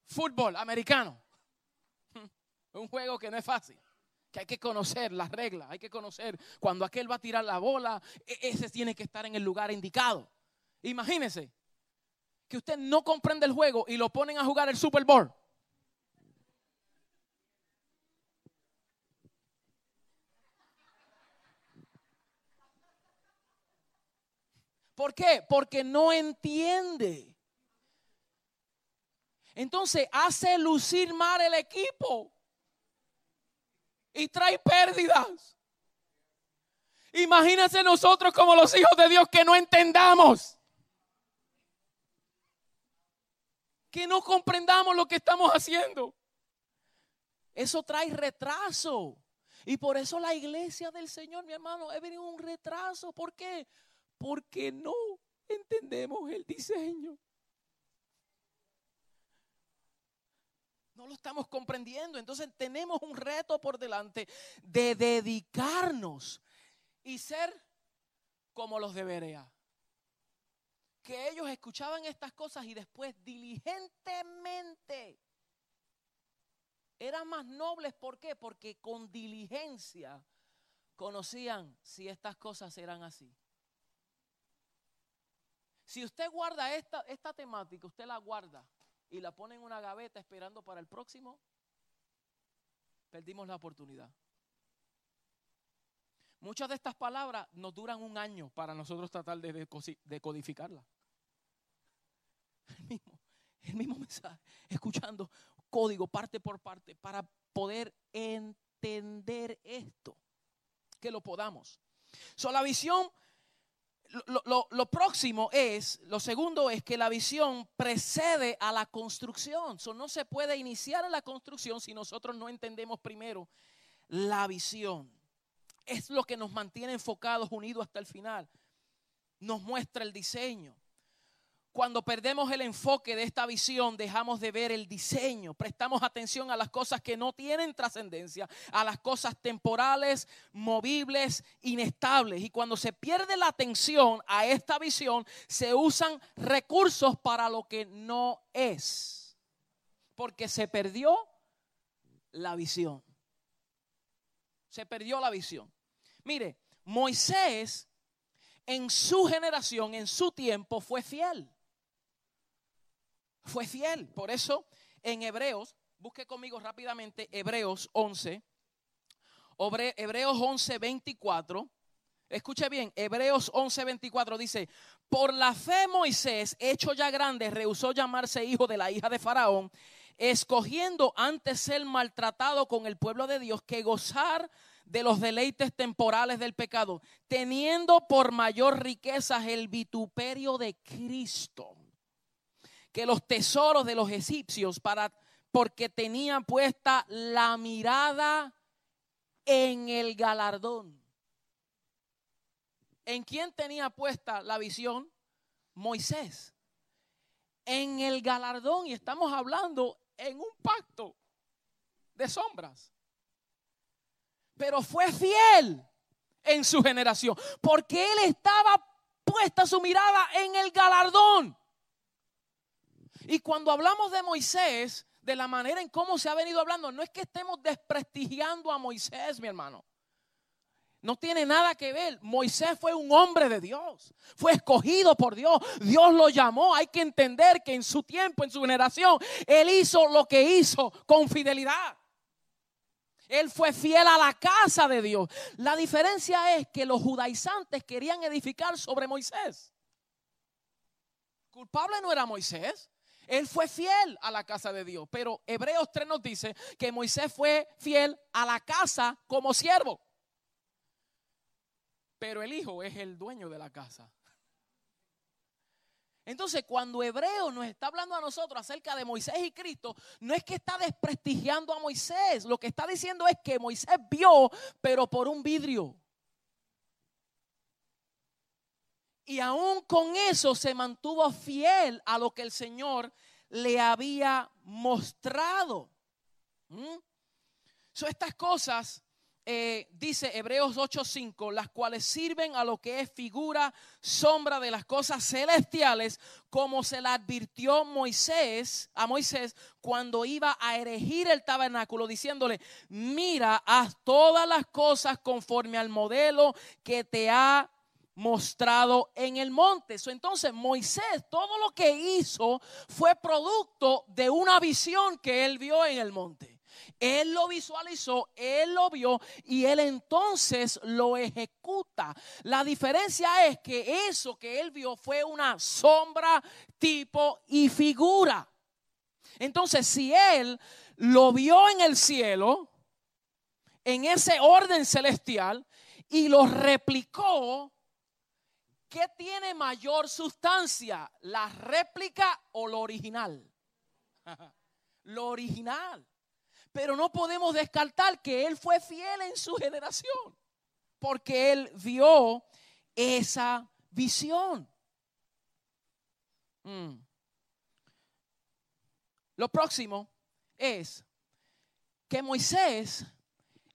fútbol americano. Un juego que no es fácil hay que conocer las reglas, hay que conocer cuando aquel va a tirar la bola, e, ese tiene que estar en el lugar indicado. Imagínese que usted no comprende el juego y lo ponen a jugar el Super Bowl. ¿Por qué? Porque no entiende. Entonces hace lucir mal el equipo y trae pérdidas. Imagínense nosotros como los hijos de Dios que no entendamos. Que no comprendamos lo que estamos haciendo. Eso trae retraso. Y por eso la iglesia del Señor, mi hermano, he venido un retraso. ¿Por qué? Porque no entendemos el diseño. No lo estamos comprendiendo. Entonces tenemos un reto por delante de dedicarnos y ser como los de Berea. Que ellos escuchaban estas cosas y después diligentemente eran más nobles. ¿Por qué? Porque con diligencia conocían si estas cosas eran así. Si usted guarda esta, esta temática, usted la guarda y la pone en una gaveta esperando para el próximo, perdimos la oportunidad. Muchas de estas palabras nos duran un año para nosotros tratar de decodificarlas. El mismo, el mismo mensaje, escuchando código parte por parte para poder entender esto, que lo podamos. So, la visión lo, próximo es, lo segundo es que la visión precede a la construcción. no se puede iniciar en la construcción si nosotros no entendemos primero la visión. Es lo que nos mantiene enfocados, unidos hasta el final. Nos muestra el diseño. Cuando perdemos el enfoque de esta visión, dejamos de ver el diseño, prestamos atención a las cosas que no tienen trascendencia, a las cosas temporales, movibles, inestables. Y cuando se pierde la atención a esta visión, se usan recursos para lo que no es, porque se perdió la visión. Se perdió la visión. Mire, Moisés en su generación, en su tiempo, fue fiel fue fiel. Por eso en Hebreos, busque conmigo rápidamente Hebreos 11, Hebreos 11, 24. Escuche bien, Hebreos 11, 24 dice, por la fe Moisés, hecho ya grande, rehusó llamarse hijo de la hija de Faraón, escogiendo antes ser maltratado con el pueblo de Dios que gozar de los deleites temporales del pecado, teniendo por mayor riqueza el vituperio de Cristo que los tesoros de los egipcios para porque tenían puesta la mirada en el galardón. ¿En quién tenía puesta la visión? Moisés. En el galardón, y estamos hablando en un pacto de sombras. Pero fue fiel en su generación, porque él estaba puesta su mirada en el galardón. Y cuando hablamos de Moisés, de la manera en cómo se ha venido hablando, no es que estemos desprestigiando a Moisés, mi hermano. No tiene nada que ver. Moisés fue un hombre de Dios. Fue escogido por Dios. Dios lo llamó. Hay que entender que en su tiempo, en su generación, él hizo lo que hizo con fidelidad. Él fue fiel a la casa de Dios. La diferencia es que los judaizantes querían edificar sobre Moisés. Culpable no era Moisés. Él fue fiel a la casa de Dios. Pero Hebreos 3 nos dice que Moisés fue fiel a la casa como siervo. Pero el hijo es el dueño de la casa. Entonces, cuando Hebreo nos está hablando a nosotros acerca de Moisés y Cristo, no es que está desprestigiando a Moisés. Lo que está diciendo es que Moisés vio, pero por un vidrio. Y aún con eso se mantuvo fiel a lo que el Señor le había mostrado. ¿Mm? estas cosas eh, dice Hebreos 8:5, las cuales sirven a lo que es figura, sombra de las cosas celestiales, como se la advirtió Moisés, a Moisés, cuando iba a erigir el tabernáculo, diciéndole, mira, haz todas las cosas conforme al modelo que te ha mostrado en el monte. entonces Moisés, todo lo que hizo fue producto de una visión que él vio en el monte. Él lo visualizó, él lo vio y él entonces lo ejecuta. La diferencia es que eso que él vio fue una sombra, tipo y figura. Entonces, si él lo vio en el cielo, en ese orden celestial, y lo replicó, ¿qué tiene mayor sustancia? ¿La réplica o lo original? lo original. Pero no podemos descartar que él fue fiel en su generación, porque él vio esa visión. Mm. Lo próximo es que Moisés,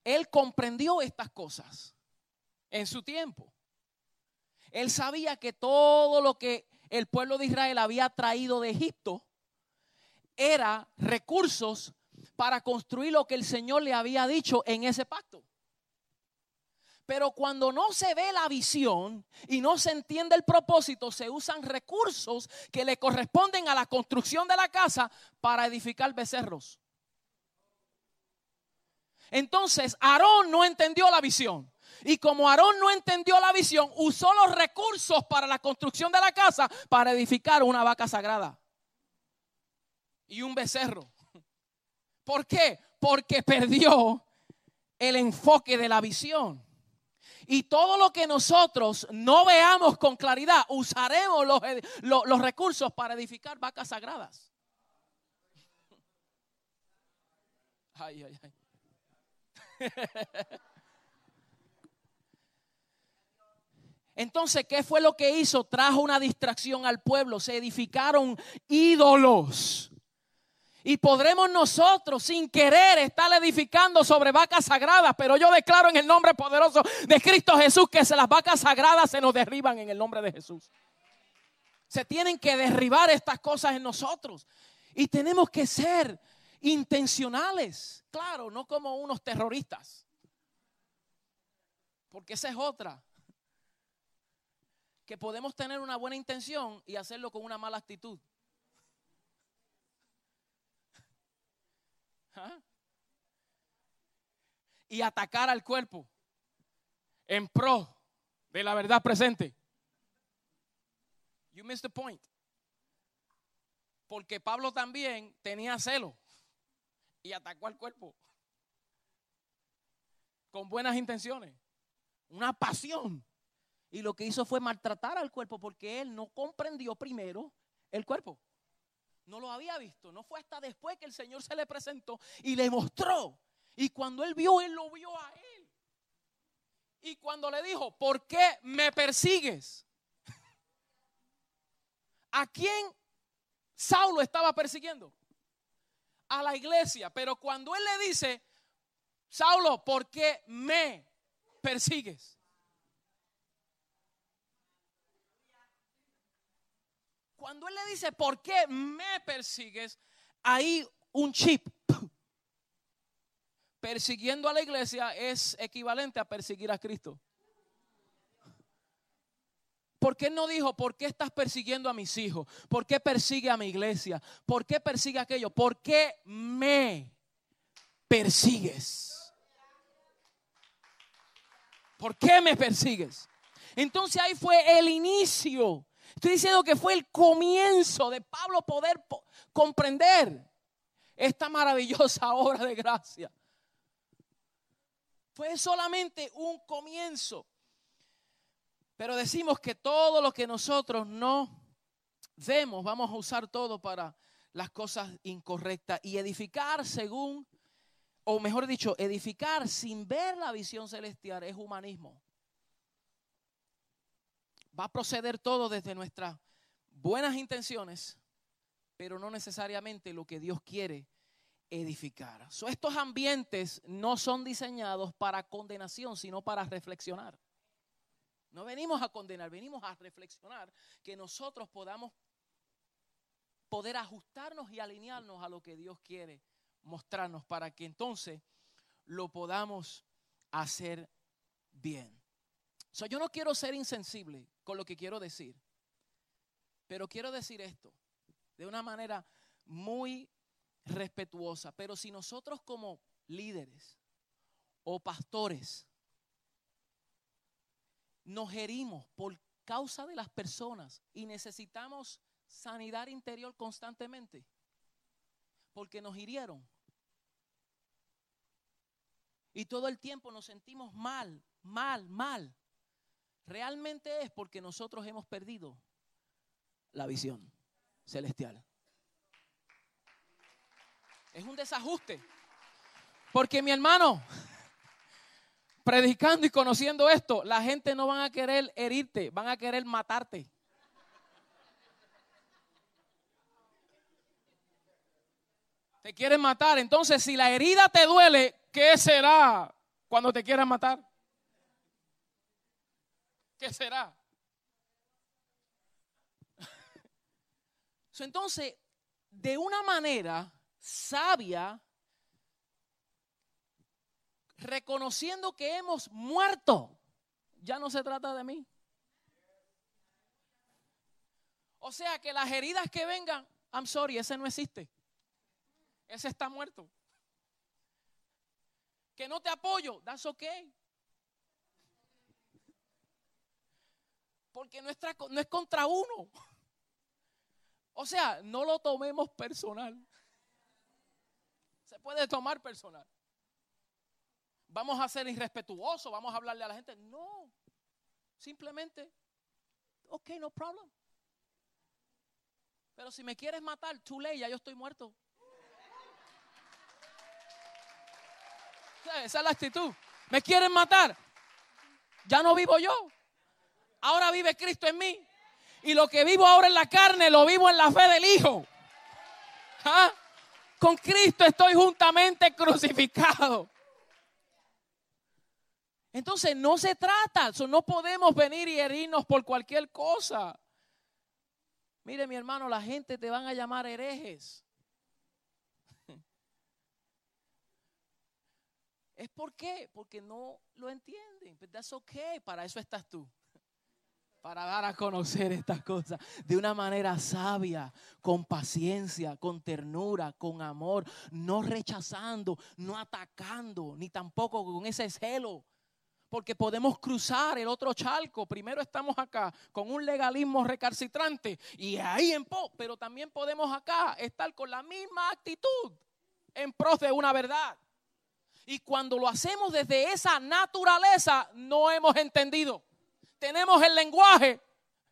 él comprendió estas cosas en su tiempo. Él sabía que todo lo que el pueblo de Israel había traído de Egipto era recursos para construir lo que el Señor le había dicho en ese pacto. Pero cuando no se ve la visión y no se entiende el propósito, se usan recursos que le corresponden a la construcción de la casa para edificar becerros. Entonces, Aarón no entendió la visión. Y como Aarón no entendió la visión, usó los recursos para la construcción de la casa para edificar una vaca sagrada y un becerro. ¿Por qué? Porque perdió el enfoque de la visión. Y todo lo que nosotros no veamos con claridad, usaremos los, recursos para edificar vacas sagradas. Ay, ay, ay. Entonces, ¿qué fue lo que hizo? Trajo una distracción al pueblo. Se edificaron ídolos. Y podremos nosotros sin querer estar edificando sobre vacas sagradas, pero yo declaro en el nombre poderoso de Cristo Jesús que las vacas sagradas se nos derriban en el nombre de Jesús. Se tienen que derribar estas cosas en nosotros. Y tenemos que ser intencionales, claro, no como unos terroristas. Porque esa es otra. Que podemos tener una buena intención y hacerlo con una mala actitud. ¿Ah? Y atacar al cuerpo en pro de la verdad presente. You missed the point. Porque Pablo también tenía celo y atacó al cuerpo con buenas intenciones, una pasión. Y lo que hizo fue maltratar al cuerpo porque él no comprendió primero el cuerpo. No lo había visto. No fue hasta después que el Señor se le presentó y le mostró. Y cuando él vio, él lo vio a él. Y cuando le dijo, ¿por qué me persigues? ¿A quién Saulo estaba persiguiendo? a la iglesia, pero cuando él le dice, Saulo, ¿por qué me persigues? Cuando él le dice, ¿por qué me persigues? Hay un chip. Persiguiendo a la iglesia es equivalente a perseguir a Cristo. ¿Por qué no dijo, por qué estás persiguiendo a mis hijos? ¿Por qué persigue a mi iglesia? ¿Por qué persigue aquello? ¿Por qué me persigues? ¿Por qué me persigues? Entonces ahí fue el inicio. Estoy diciendo que fue el comienzo de Pablo poder comprender esta maravillosa obra de gracia. Fue solamente un comienzo. Pero decimos que todo lo que nosotros no vemos, vamos a usar todo para las cosas incorrectas y edificar según, o mejor dicho, edificar sin ver la visión celestial es humanismo. Va a proceder todo desde nuestras buenas intenciones, pero no necesariamente lo que Dios quiere edificar. estos ambientes no son diseñados para condenación, sino para reflexionar. No venimos a condenar, venimos a reflexionar que nosotros podamos poder ajustarnos y alinearnos a lo que Dios quiere mostrarnos para que entonces lo podamos hacer bien. Yo no quiero ser insensible con lo que quiero decir, pero quiero decir esto de una manera muy respetuosa. Pero si nosotros como líderes o pastores nos herimos por causa de las personas y necesitamos sanidad interior constantemente porque nos hirieron. Y todo el tiempo nos sentimos mal, mal, mal. Realmente es porque nosotros hemos perdido la visión celestial. Es un desajuste. Porque mi hermano, predicando y conociendo esto, la gente no van a querer herirte, van a querer matarte. Te quieren matar. Entonces, si la herida te duele, ¿qué será cuando te quieran matar? ¿Qué será? Entonces, de una manera sabia, reconociendo que hemos muerto. Ya no se trata de mí. O sea que las heridas que vengan, I'm sorry, ese no existe. Ese está muerto. Que no te apoyo, that's okay. Porque no no es contra uno. O sea, no lo tomemos personal. Se puede tomar personal vamos a ser irrespetuosos, vamos a hablarle a la gente. No, simplemente, ok, no problem. Pero si me quieres matar, tú ley, ya yo estoy muerto. Esa es la actitud. ¿Me quieren matar? Ya no vivo yo. Ahora vive Cristo en mí. Y lo que vivo ahora en la carne, lo vivo en la fe del Hijo. ¿Ah? Con Cristo estoy juntamente crucificado. Entonces no se trata, no podemos venir y herirnos por cualquier cosa. Mire mi hermano, la gente te van a llamar herejes. ¿Es por qué? Porque no lo entienden. Pero that's okay, para eso estás tú. Para dar a conocer estas cosas de una manera sabia, con paciencia, con ternura, con amor, no rechazando, no atacando, ni tampoco con ese celo porque podemos cruzar el otro charco. Primero estamos acá con un legalismo recalcitrante y ahí en pos, pero también podemos acá estar con la misma actitud en pros de una verdad. Y cuando lo hacemos desde esa naturaleza, no hemos entendido. Tenemos el lenguaje,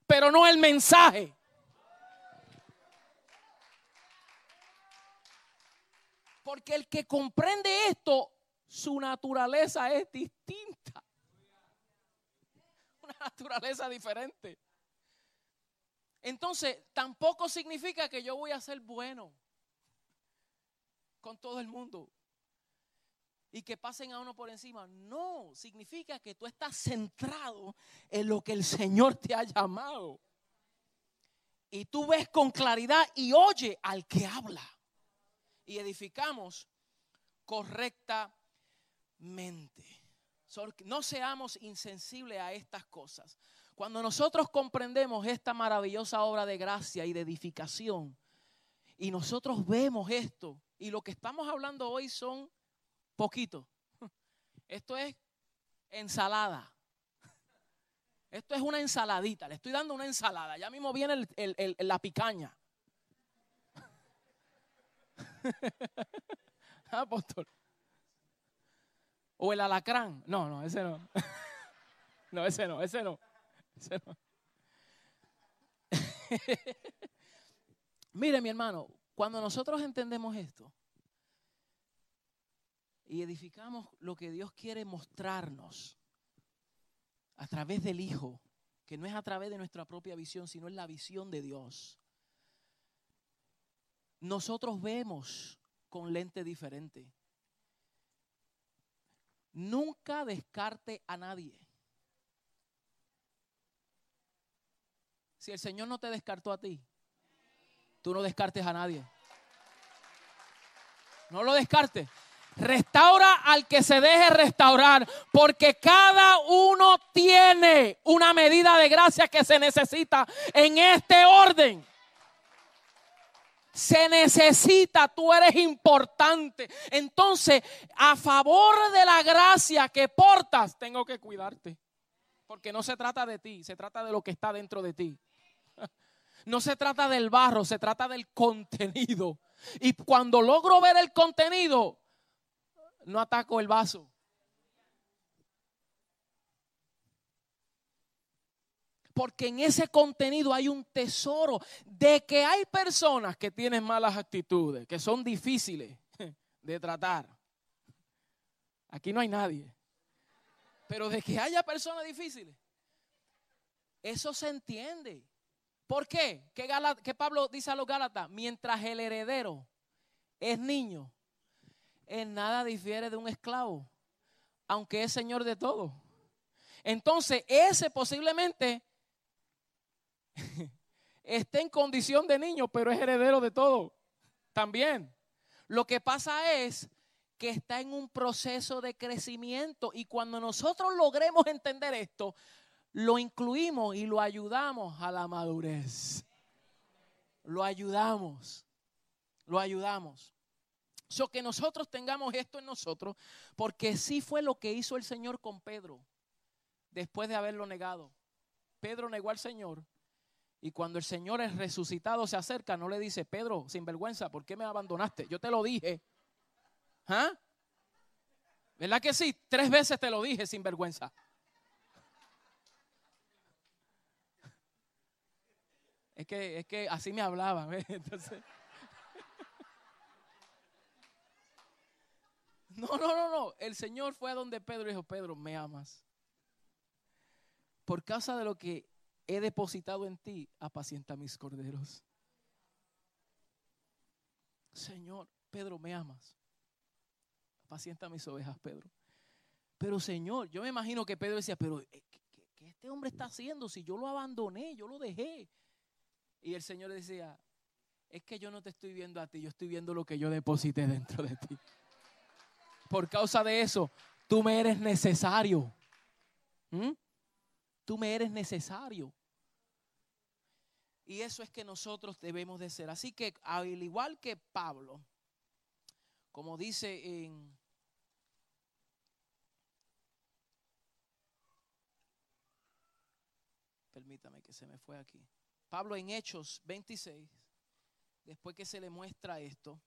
pero no el mensaje. Porque el que comprende esto, su naturaleza es distinta naturaleza diferente. Entonces, tampoco significa que yo voy a ser bueno. con todo el mundo y que pasen a uno por encima. No, significa que tú estás centrado en lo que el Señor te ha llamado. Y tú ves con claridad y oye al que habla. Y edificamos correctamente. No seamos insensibles a estas cosas. Cuando nosotros comprendemos esta maravillosa obra de gracia y de edificación, y nosotros vemos esto, y lo que estamos hablando hoy son poquitos. Esto es ensalada. Esto es una ensaladita. Le estoy dando una ensalada. Ya mismo viene la picaña. Apóstol. O el alacrán. No, no, ese no. No, ese no, ese no. Mire, mi hermano, cuando nosotros entendemos esto y edificamos lo que Dios quiere mostrarnos a través del Hijo, que no es a través de nuestra propia visión, sino es la visión de Dios, nosotros vemos con lente diferente. Nunca descarte a nadie. Si el Señor no te descartó a ti, tú no descartes a nadie. No lo descartes. Restaura al que se deje restaurar, porque cada uno tiene una medida de gracia que se necesita en este orden. Se necesita, tú eres importante. Entonces, a favor de la gracia que portas, tengo que cuidarte. Porque no se trata de ti, se trata de lo que está dentro de ti. No se trata del barro, se trata del contenido. Y cuando logro ver el contenido, no ataco el vaso. Porque en ese contenido hay un tesoro de que hay personas que tienen malas actitudes, que son difíciles de tratar. Aquí no hay nadie. Pero de que haya personas difíciles, eso se entiende. ¿Por qué? ¿Qué, Pablo dice a los Gálatas? Mientras el heredero es niño, en nada difiere de un esclavo, aunque es señor de todo. Entonces, ese posiblemente esté en condición de niño, pero es heredero de todo. También. Lo que pasa es que está en un proceso de crecimiento y cuando nosotros logremos entender esto, lo incluimos y lo ayudamos a la madurez. Lo ayudamos. Lo ayudamos. So que nosotros tengamos esto en nosotros, porque sí fue lo que hizo el Señor con Pedro después de haberlo negado. Pedro negó al Señor y cuando el Señor es resucitado se acerca, no le dice, Pedro, sin vergüenza, ¿por qué me abandonaste? Yo te lo dije. ¿Ah? ¿Verdad que sí? Tres veces te lo dije sin vergüenza. Es que, es que así me hablaba. Entonces. No, no, no, no. El Señor fue a donde Pedro y dijo, Pedro, me amas. Por causa de lo que he depositado en ti, apacienta mis corderos. Señor, Pedro, me amas. Apacienta mis ovejas, Pedro. Pero Señor, yo me imagino que Pedro decía, pero eh, ¿qué, qué este hombre está haciendo? Si yo lo abandoné, yo lo dejé. Y el Señor decía, es que yo no te estoy viendo a ti, yo estoy viendo lo que yo deposité dentro de ti. Por causa de eso, tú me eres necesario. ¿Mm? Tú me eres necesario. Y eso es que nosotros debemos de ser. Así que al igual que Pablo, como dice en Permítame que se me fue aquí. Pablo en Hechos 26, después que se le muestra esto,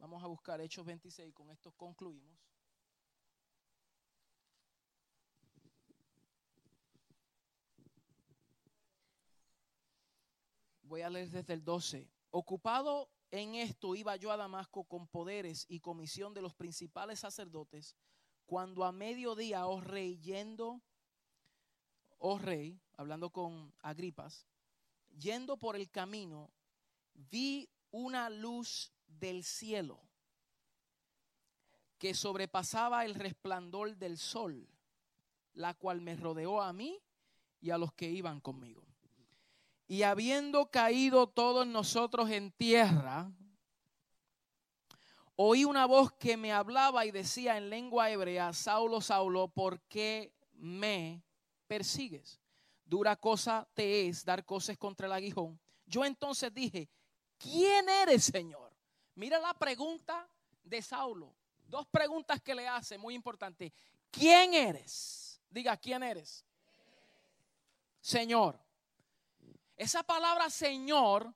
vamos a buscar Hechos 26, con esto concluimos. Voy a leer desde el 12. Ocupado en esto iba yo a Damasco con poderes y comisión de los principales sacerdotes, cuando a mediodía, oh rey, yendo, oh rey, hablando con Agripas, yendo por el camino, vi una luz del cielo que sobrepasaba el resplandor del sol, la cual me rodeó a mí y a los que iban conmigo. Y habiendo caído todos nosotros en tierra, oí una voz que me hablaba y decía en lengua hebrea, Saulo, Saulo, ¿por qué me persigues? Dura cosa te es dar cosas contra el aguijón. Yo entonces dije, ¿quién eres, Señor? Mira la pregunta de Saulo. Dos preguntas que le hace, muy importante. ¿Quién eres? Diga, ¿quién eres? Señor. Esa palabra Señor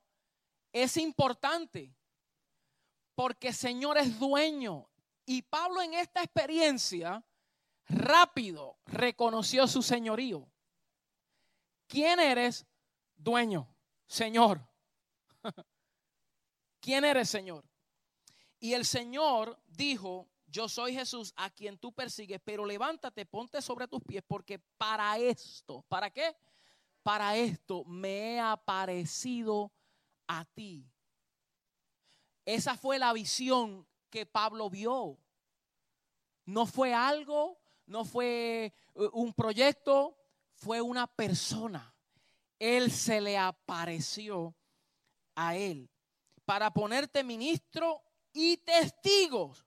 es importante porque Señor es dueño. Y Pablo en esta experiencia rápido reconoció su señorío. ¿Quién eres? Dueño, Señor. ¿Quién eres, Señor? Y el Señor dijo, yo soy Jesús a quien tú persigues, pero levántate, ponte sobre tus pies, porque para esto, ¿para qué? Para esto me he aparecido a ti. Esa fue la visión que Pablo vio. No fue algo, no fue uh, un proyecto, fue una persona. Él se le apareció a él para ponerte ministro y testigos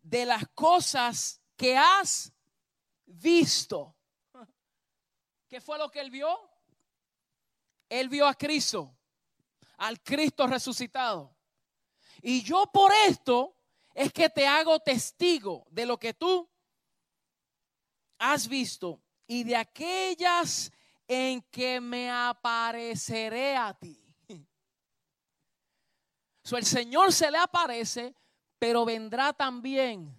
de las cosas que has visto. ¿Qué fue lo que él vio? Él vio a Cristo, al Cristo resucitado. Y yo por esto es que te hago testigo de lo que tú has visto y de aquellas en que me apareceré a ti el Señor se le aparece, pero vendrá también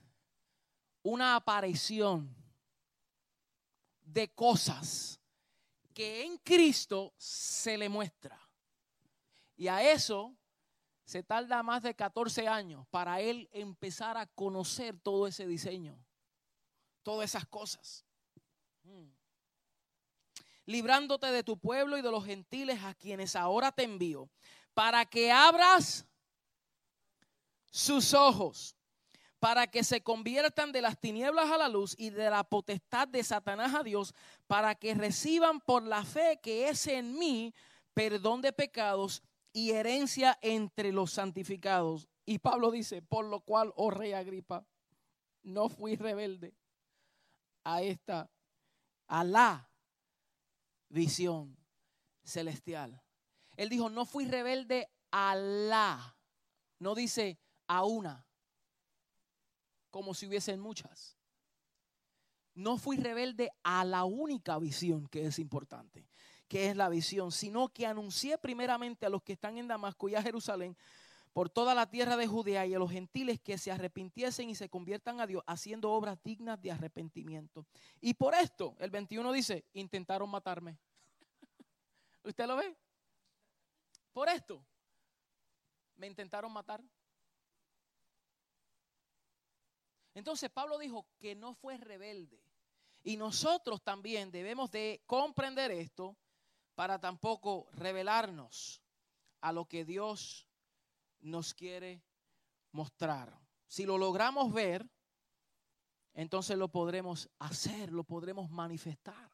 una aparición de cosas que en Cristo se le muestra. Y a eso se tarda más de 14 años para él empezar a conocer todo ese diseño, todas esas cosas. Hmm. Librándote de tu pueblo y de los gentiles a quienes ahora te envío, para que abras sus ojos para que se conviertan de las tinieblas a la luz y de la potestad de Satanás a Dios, para que reciban por la fe que es en mí perdón de pecados y herencia entre los santificados. Y Pablo dice, por lo cual, oh rey Agripa, no fui rebelde a esta, a la visión celestial. Él dijo, no fui rebelde a la, no dice a una, como si hubiesen muchas. No fui rebelde a la única visión que es importante, que es la visión, sino que anuncié primeramente a los que están en Damasco y a Jerusalén por toda la tierra de Judea y a los gentiles que se arrepintiesen y se conviertan a Dios haciendo obras dignas de arrepentimiento. Y por esto, el 21 dice, intentaron matarme. ¿Usted lo ve? Por esto, me intentaron matar. Entonces Pablo dijo que no fue rebelde. Y nosotros también debemos de comprender esto para tampoco revelarnos a lo que Dios nos quiere mostrar. Si lo logramos ver, entonces lo podremos hacer, lo podremos manifestar.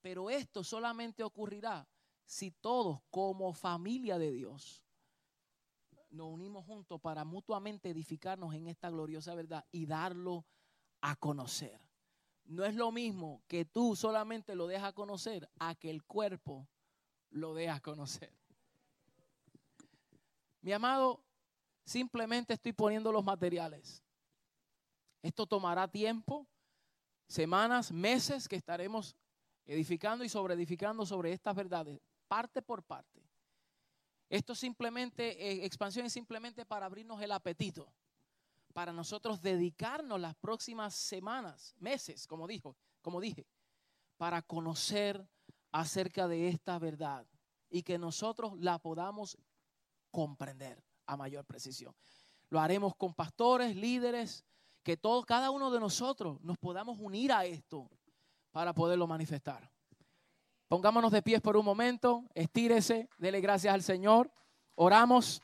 Pero esto solamente ocurrirá si todos como familia de Dios nos unimos juntos para mutuamente edificarnos en esta gloriosa verdad y darlo a conocer. No es lo mismo que tú solamente lo dejas conocer a que el cuerpo lo dejas conocer. Mi amado, simplemente estoy poniendo los materiales. Esto tomará tiempo, semanas, meses que estaremos edificando y sobre edificando sobre estas verdades, parte por parte. Esto simplemente, eh, expansión es simplemente para abrirnos el apetito, para nosotros dedicarnos las próximas semanas, meses, como dijo, como dije, para conocer acerca de esta verdad y que nosotros la podamos comprender a mayor precisión. Lo haremos con pastores, líderes, que todos, cada uno de nosotros nos podamos unir a esto para poderlo manifestar. Pongámonos de pies por un momento, estírese, dele gracias al Señor, oramos.